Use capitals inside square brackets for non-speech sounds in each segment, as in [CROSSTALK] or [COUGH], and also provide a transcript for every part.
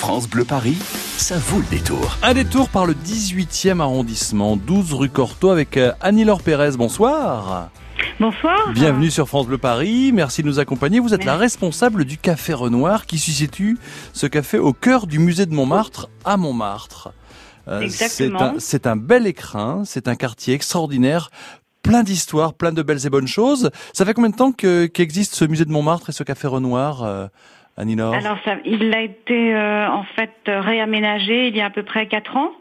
France Bleu Paris, ça vaut le détour. Un détour par le 18e arrondissement, 12 rue Cortot avec euh, Annie-Laure Pérez. Bonsoir. Bonsoir. Bienvenue sur France Bleu Paris. Merci de nous accompagner. Vous êtes la responsable du Café Renoir qui se situe ce café au cœur du musée de Montmartre à Montmartre. Euh, Exactement. C'est un, bel écrin, c'est un quartier extraordinaire, plein d'histoires, plein de belles et bonnes choses. Ça fait combien de temps qu'existe ce musée de Montmartre et ce Café Renoir euh, alors, ça, il a été euh, en fait réaménagé il y a à peu près 4 ans.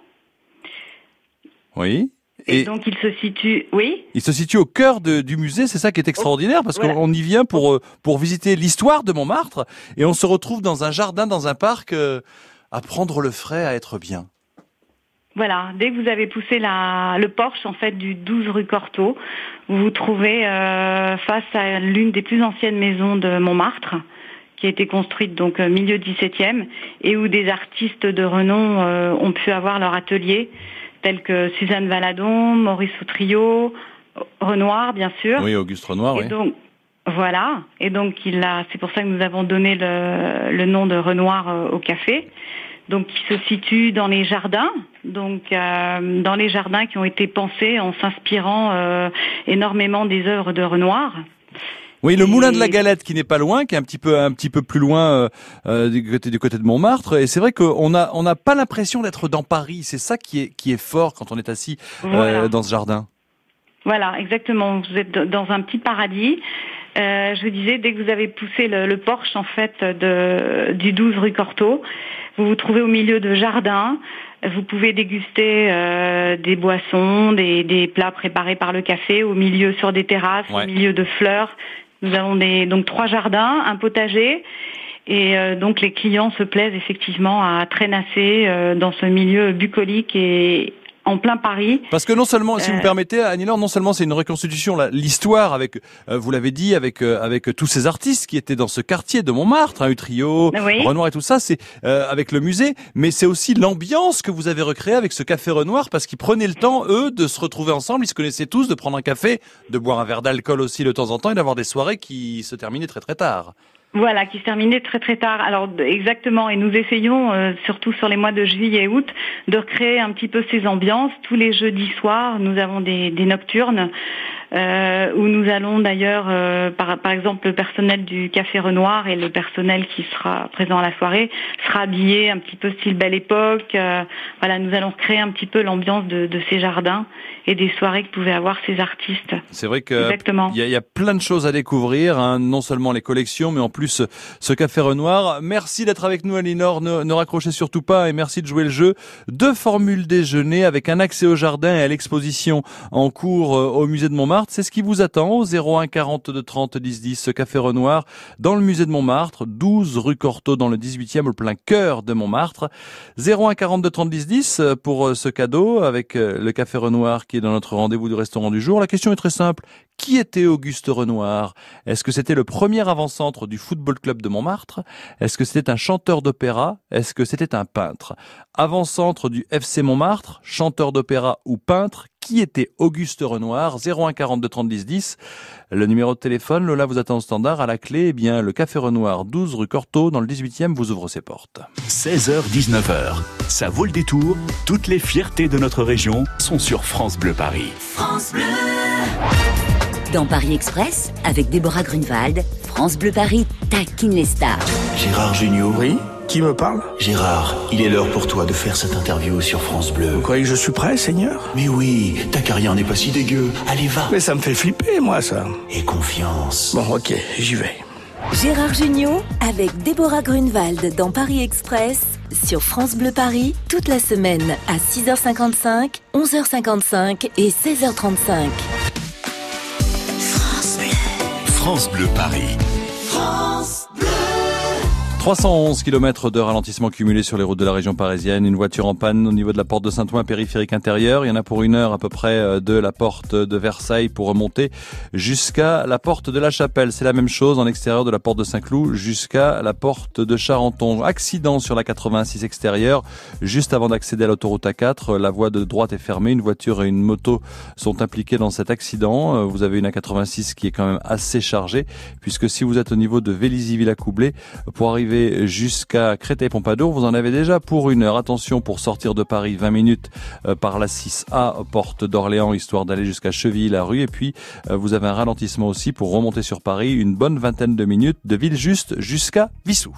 Oui. Et, donc il se situe, oui. Il se situe au cœur du musée, c'est ça qui est extraordinaire parce qu'on y vient pour euh, pour visiter l'histoire de Montmartre et on se retrouve dans un jardin, dans un parc, euh, à prendre le frais, à être bien. Voilà, dès que vous avez poussé la, le porche en fait du 12 rue Cortot, vous vous trouvez face à l'une des plus anciennes maisons de Montmartre qui a été construite donc euh, milieu 17e et où des artistes de renom euh, ont pu avoir leur atelier, tels que Suzanne Valadon, Maurice Soutrio, Renoir bien sûr. Oui, Auguste Renoir. Et donc voilà, et donc il a, c'est pour ça que nous avons donné le, le nom de Renoir euh, au café. Donc, qui se situe dans les jardins, donc dans les jardins qui ont été pensés en s'inspirant énormément des œuvres de Renoir. Oui, le moulin de la Galette qui n'est pas loin, qui est un petit peu un petit peu plus loin euh, euh, du côté du côté de Montmartre. Et c'est vrai qu'on a on n'a pas l'impression d'être dans Paris. C'est ça qui est qui est fort quand on est assis euh, dans ce jardin. Voilà, exactement. Vous êtes dans un petit paradis. je vous disais, dès que vous avez poussé le, le porche en fait de, du 12 rue Cortot, vous vous trouvez au milieu de jardins. Vous pouvez déguster euh, des boissons, des, des, plats préparés par le café, au milieu sur des terrasses, au milieu de fleurs, nous avons donc trois jardins, un potager. Et euh, donc les clients se plaisent effectivement à traînasser euh, dans ce milieu bucolique et en plein Paris. Parce que non seulement, si vous me euh, permettez, Annie non seulement c'est une reconstitution, l'histoire avec, vous l'avez dit, avec avec tous ces artistes qui étaient dans ce quartier de Montmartre, hein, Utrio, Renoir et tout ça, c'est avec le musée, mais c'est aussi l'ambiance que vous avez recréée avec ce café Renoir, parce qu'ils prenaient le temps, eux, de se retrouver ensemble, ils se connaissaient tous, de prendre un café, de boire un verre d'alcool aussi de temps en temps et d'avoir des soirées qui se terminaient très très tard. Voilà, qui se terminait très très tard. Alors exactement, et nous essayons, euh, surtout sur les mois de juillet et août, de recréer un petit peu ces ambiances. Tous les jeudis soirs, nous avons des, des nocturnes euh, où nous allons d'ailleurs, euh, par, par, exemple, le personnel du Café Renoir et le personnel qui sera présent à la soirée sera habillé un petit peu style Belle Époque. Euh, voilà, nous allons créer un petit peu l'ambiance de, de, ces jardins et des soirées que pouvaient avoir ces artistes. C'est vrai que il y, y, a plein de choses à découvrir, hein, non seulement les collections, mais en plus ce Café Renoir. Merci d'être avec nous, Alinor. Ne, ne raccrochez surtout pas et merci de jouer le jeu. Deux formules déjeuner avec un accès au jardin et à l'exposition en cours au musée de Montmartre. C'est ce qui vous attend au 01 42 30 10 10, ce café Renoir, dans le musée de Montmartre, 12 rue Cortot, dans le 18e, au plein cœur de Montmartre. 01 42 30 10 10 pour euh, ce cadeau avec euh, le café Renoir qui est dans notre rendez-vous du restaurant du jour. La question est très simple. Qui était Auguste Renoir? Est-ce que c'était le premier avant-centre du football club de Montmartre? Est-ce que c'était un chanteur d'opéra? Est-ce que c'était un peintre? Avant-centre du FC Montmartre, chanteur d'opéra ou peintre qui était Auguste Renoir? 01 42 30 10 10. Le numéro de téléphone, Lola vous attend au standard. À la clé, eh bien, le Café Renoir 12 rue Cortot dans le 18e vous ouvre ses portes. 16h 19h. Ça vaut le détour. Toutes les fiertés de notre région sont sur France Bleu Paris. France Bleu. Dans Paris Express, avec Déborah Grunewald, France Bleu Paris taquine les stars. Gérard Junior. Oui Qui me parle? Gérard, il est l'heure pour toi de faire cette interview sur France Bleu. Vous croyez que je suis prêt, Seigneur? Mais oui, ta carrière n'est pas si dégueu. Allez, va. Mais ça me fait flipper, moi, ça. Et confiance. Bon, ok, j'y vais. Gérard Junior avec Déborah Grunewald dans Paris Express sur France Bleu Paris toute la semaine à 6h55, 11h55 et 16h35. France Bleu Paris. 311 km de ralentissement cumulé sur les routes de la région parisienne. Une voiture en panne au niveau de la porte de Saint-Ouen, périphérique intérieur. Il y en a pour une heure à peu près euh, de la porte de Versailles pour remonter jusqu'à la porte de la Chapelle. C'est la même chose en extérieur de la porte de Saint-Cloud jusqu'à la porte de Charenton. Accident sur la 86 extérieure. Juste avant d'accéder à l'autoroute A4, la voie de droite est fermée. Une voiture et une moto sont impliquées dans cet accident. Euh, vous avez une A86 qui est quand même assez chargée puisque si vous êtes au niveau de Vélizy-Villacoublé, pour arriver jusqu'à Créteil-Pompadour. Vous en avez déjà pour une heure. Attention pour sortir de Paris 20 minutes euh, par la 6A, porte d'Orléans, histoire d'aller jusqu'à Chevilly-la-Rue. Et puis, euh, vous avez un ralentissement aussi pour remonter sur Paris, une bonne vingtaine de minutes de Villejuste jusqu'à Vissou.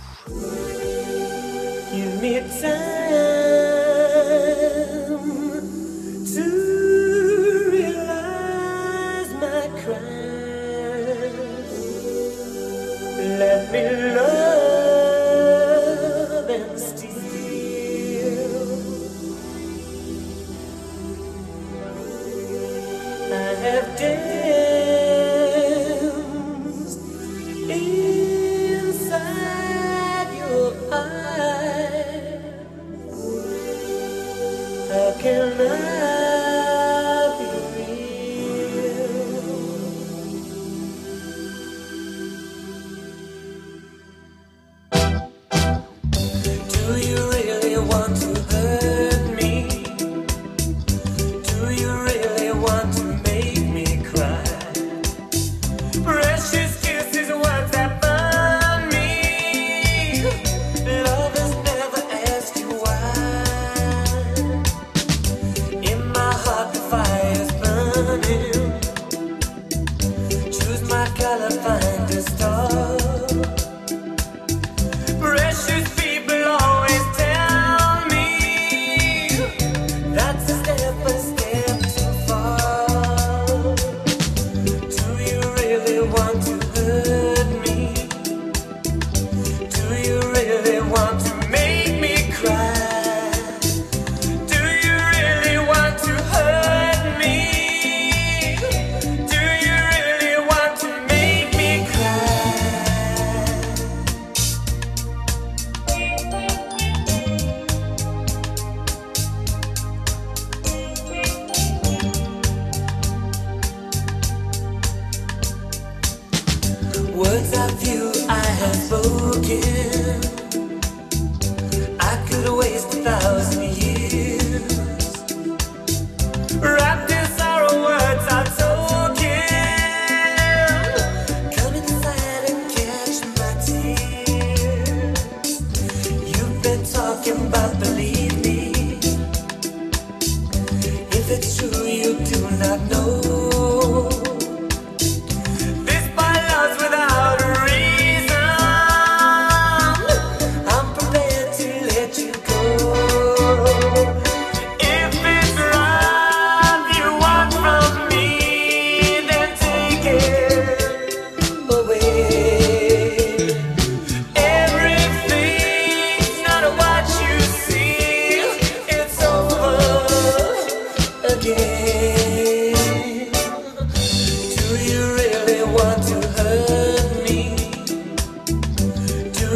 California.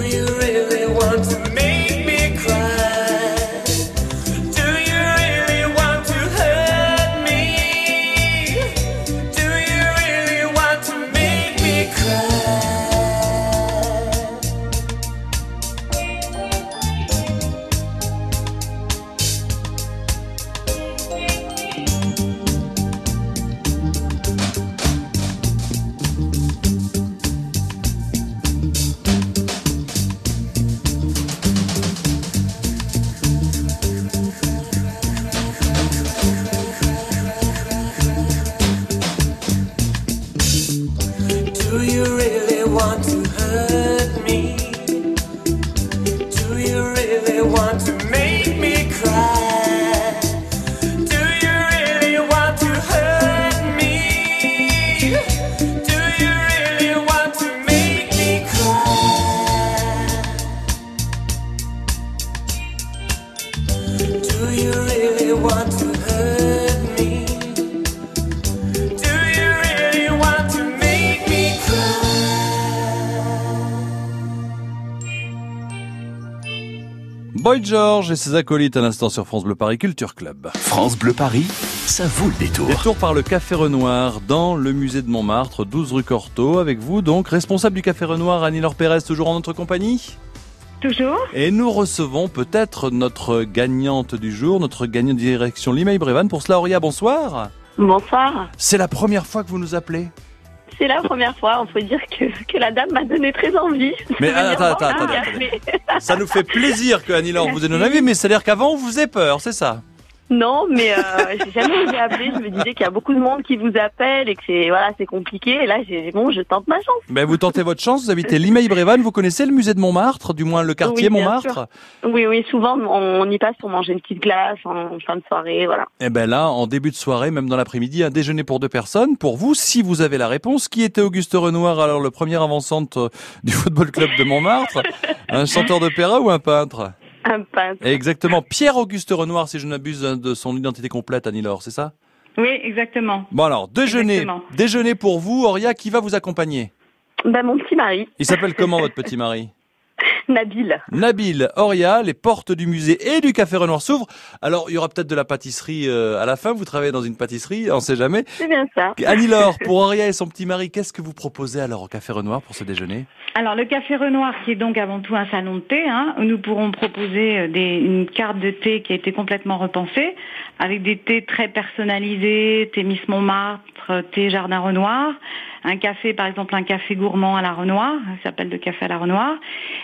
you really George et ses acolytes à l'instant sur France Bleu Paris Culture Club. France Bleu Paris, ça vaut le détour. Détour par le Café Renoir dans le musée de Montmartre, 12 rue Cortot. Avec vous donc, responsable du Café Renoir, Annie-Laure Pérez, toujours en notre compagnie Toujours. Et nous recevons peut-être notre gagnante du jour, notre gagnante de direction Limeil Brévan. Pour cela, Auria, bonsoir. Bonsoir. C'est la première fois que vous nous appelez? C'est la première fois. On peut dire que, que la dame m'a donné très envie. Mais [LAUGHS] attends, attends, attends, Ça nous fait plaisir que Annie-Laure vous ait donné envie, mais c'est à dire qu'avant, on vous faisait peur, c'est ça? Non, mais euh, [LAUGHS] j'ai jamais osé appeler. Je me disais qu'il y a beaucoup de monde qui vous appelle et que c'est voilà, c'est compliqué. Et là, j'ai bon, je tente ma chance. Mais vous tentez votre chance. Vous habitez Limeil-Brévannes. Vous connaissez le musée de Montmartre, du moins le quartier Montmartre? Oui, oui. Souvent, on, y passe pour manger une petite glace en fin de soirée, voilà. Et eh ben là, en début de soirée, même dans l'après-midi, un déjeuner pour deux personnes. Pour vous, si vous avez la réponse, qui était Auguste Renoir, alors le premier avant-centre euh, du football club de Montmartre, un chanteur d'opéra ou un peintre? Un peintre. Exactement. Pierre-Auguste Renoir, si je n'abuse de son identité complète, Annie-Laure, c'est ça? Oui, exactement. Bon alors, déjeuner, déjeuner pour vous. Auria, qui va vous accompagner? Ben, Mon petit mari. Il s'appelle comment votre petit mari? [LAUGHS] Nabil. Nabil, Oria, les portes du musée et du Café Renoir s'ouvrent. Alors, il y aura peut-être de la pâtisserie euh, à la fin. Vous travaillez dans une pâtisserie, on sait jamais. C'est bien ça. Annie-Laure, [LAUGHS] pour Oria et son petit mari, qu'est-ce que vous proposez alors au Café Renoir pour ce déjeuner? Alors, le Café Renoir, qui est donc avant tout un salon de thé, hein, nous pourrons proposer euh, des, une carte de thé qui a été complètement repensée, avec des thés très personnalisés, thé Miss Montmartre, thé Jardin Renoir, un café, par exemple un café gourmand à la Renoir, ça s'appelle le café à la Renoir.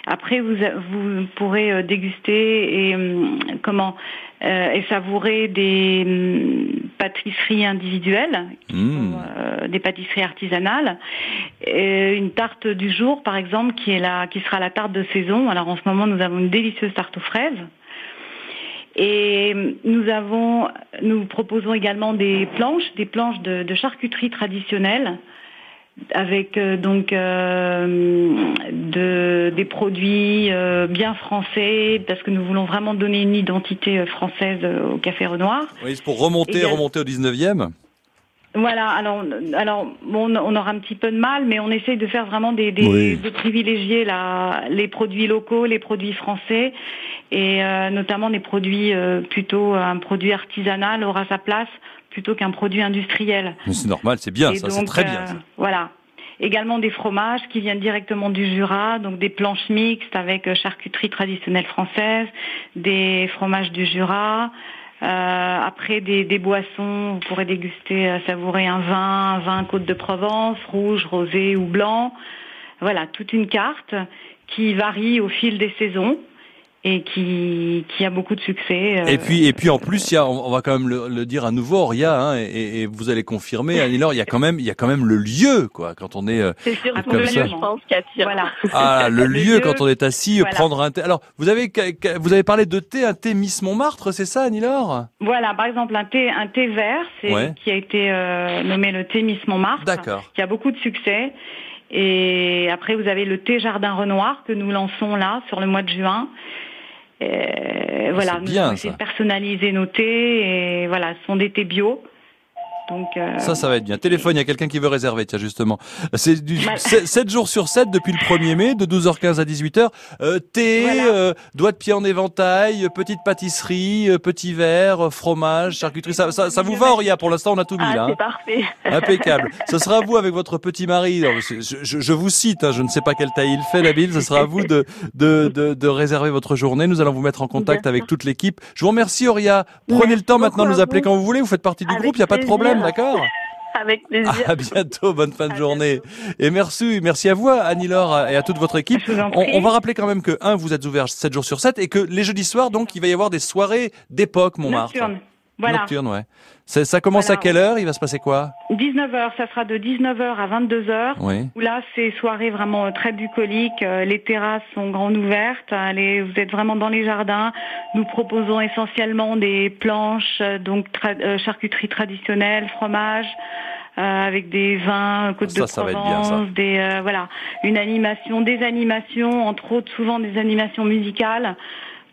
Après, vous, vous pourrez euh, déguster et hum, comment euh, et savourer des hum, pâtisseries individuelles, mmh. euh, des pâtisseries artisanales. Et une tarte du jour, par exemple, qui est la, qui sera la tarte de saison. Alors en ce moment, nous avons une délicieuse tarte aux fraises. Et hum, nous avons, nous proposons également des planches, des planches de, de charcuterie traditionnelle avec euh, donc euh, de, des produits euh, bien français parce que nous voulons vraiment donner une identité française au Café Renoir. Oui, c'est pour remonter, remonter au 19e. Voilà, alors, alors bon, on aura un petit peu de mal, mais on essaye de faire vraiment des, des de privilégier la, les produits locaux, les produits français, et notamment des produits plutôt un produit artisanal aura sa place plutôt qu'un produit industriel. C'est normal, c'est bien, ça, c'est très bien. Voilà, Également des fromages qui viennent directement du Jura, donc des planches mixtes avec euh, charcuterie traditionnelle française, des fromages du Jura. Euh, après des, des, boissons, vous pourrez déguster, euh, savourer un vin, un vin Côte de Provence, rouge, rosé ou blanc. Voilà, toute une carte qui varie au fil des saisons et qui, qui a beaucoup de succès. Euh, et puis et puis en plus, il y a, on va quand même le, dire à nouveau, Auria, hein, et, et, vous allez confirmer, Annie-Laure, il y a quand même il y a quand même le lieu, quoi, quand on est. Euh, c'est surtout le lieu, je pense, Voilà. Ah, le, [LAUGHS] lieu, quand on est assis, prendre un thé. Alors, vous avez vous avez parlé de thé, un thé Miss Montmartre, c'est ça, Annie-Laure Voilà, par exemple un thé un thé vert, c'est qui a été euh, nommé le thé Miss Montmartre, D'accord. qui a beaucoup de succès. Et après, vous avez le thé Jardin Renoir que nous lançons là sur le mois de juin. Euh, voilà, bien, nous personnaliser nos thés et voilà, ce sont des thés bio. Donc, euh... Ça, ça va être bien. Téléphone, il y a quelqu'un qui veut réserver, tiens, justement. C'est du 7 jours sur 7 depuis le 1er mai, de 12h15 à 18h. Euh, thé, euh, doigts de pied en éventail, petite pâtisserie, euh, petit verre, euh, fromage, charcuterie. Ça, ça, ça vous va, Auria Pour l'instant, on a tout mis ah, là. C'est hein. parfait. [LAUGHS] Impeccable. Ce sera à vous avec votre petit mari. Je, je, je vous cite, hein, je ne sais pas quelle taille il fait, Nabil. Ce sera à vous de, de, de, de, réserver votre journée. Nous allons vous mettre en contact avec toute l'équipe. Je vous remercie, Auria. Prenez le temps maintenant de nous appeler quand vous voulez. Vous faites partie du groupe, il n'y a pas de problème d'accord? [LAUGHS] Avec plaisir. À bientôt, bonne fin de journée. Et merci, merci à vous, Annie-Laure et à toute votre équipe. On, va rappeler quand même que, un, vous êtes ouvert 7 jours sur 7 et que les jeudis soirs, donc, il va y avoir des soirées d'époque, Montmartre. Nocturne. Voilà. Nocturne, ouais. Ça, commence à quelle heure? Il va se passer quoi? 19h, ça sera de 19h à 22h. Oui. Où là, c'est soirée vraiment euh, très bucolique. Euh, les terrasses sont grandes ouvertes. Allez, vous êtes vraiment dans les jardins. Nous proposons essentiellement des planches, euh, donc charcuterie traditionnelle, fromage. avec des vins côte de Provence, des voilà, une animation, des animations, entre autres souvent des animations musicales.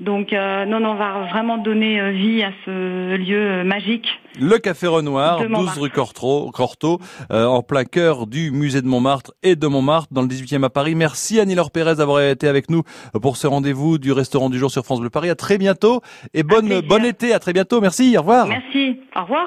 Donc euh, non, non, on va vraiment donner euh, vie à ce lieu euh, magique. Le Café Renoir, 12 rue Cortot, Cortot en plein cœur du musée de Montmartre et de Montmartre, dans le 18e à Paris. Merci Annie-Laure Pérez d'avoir été avec nous pour ce rendez-vous du restaurant du jour sur France Bleu Paris. À très bientôt et bonne, bon été. À très bientôt. Merci. Au revoir. Merci. Au revoir.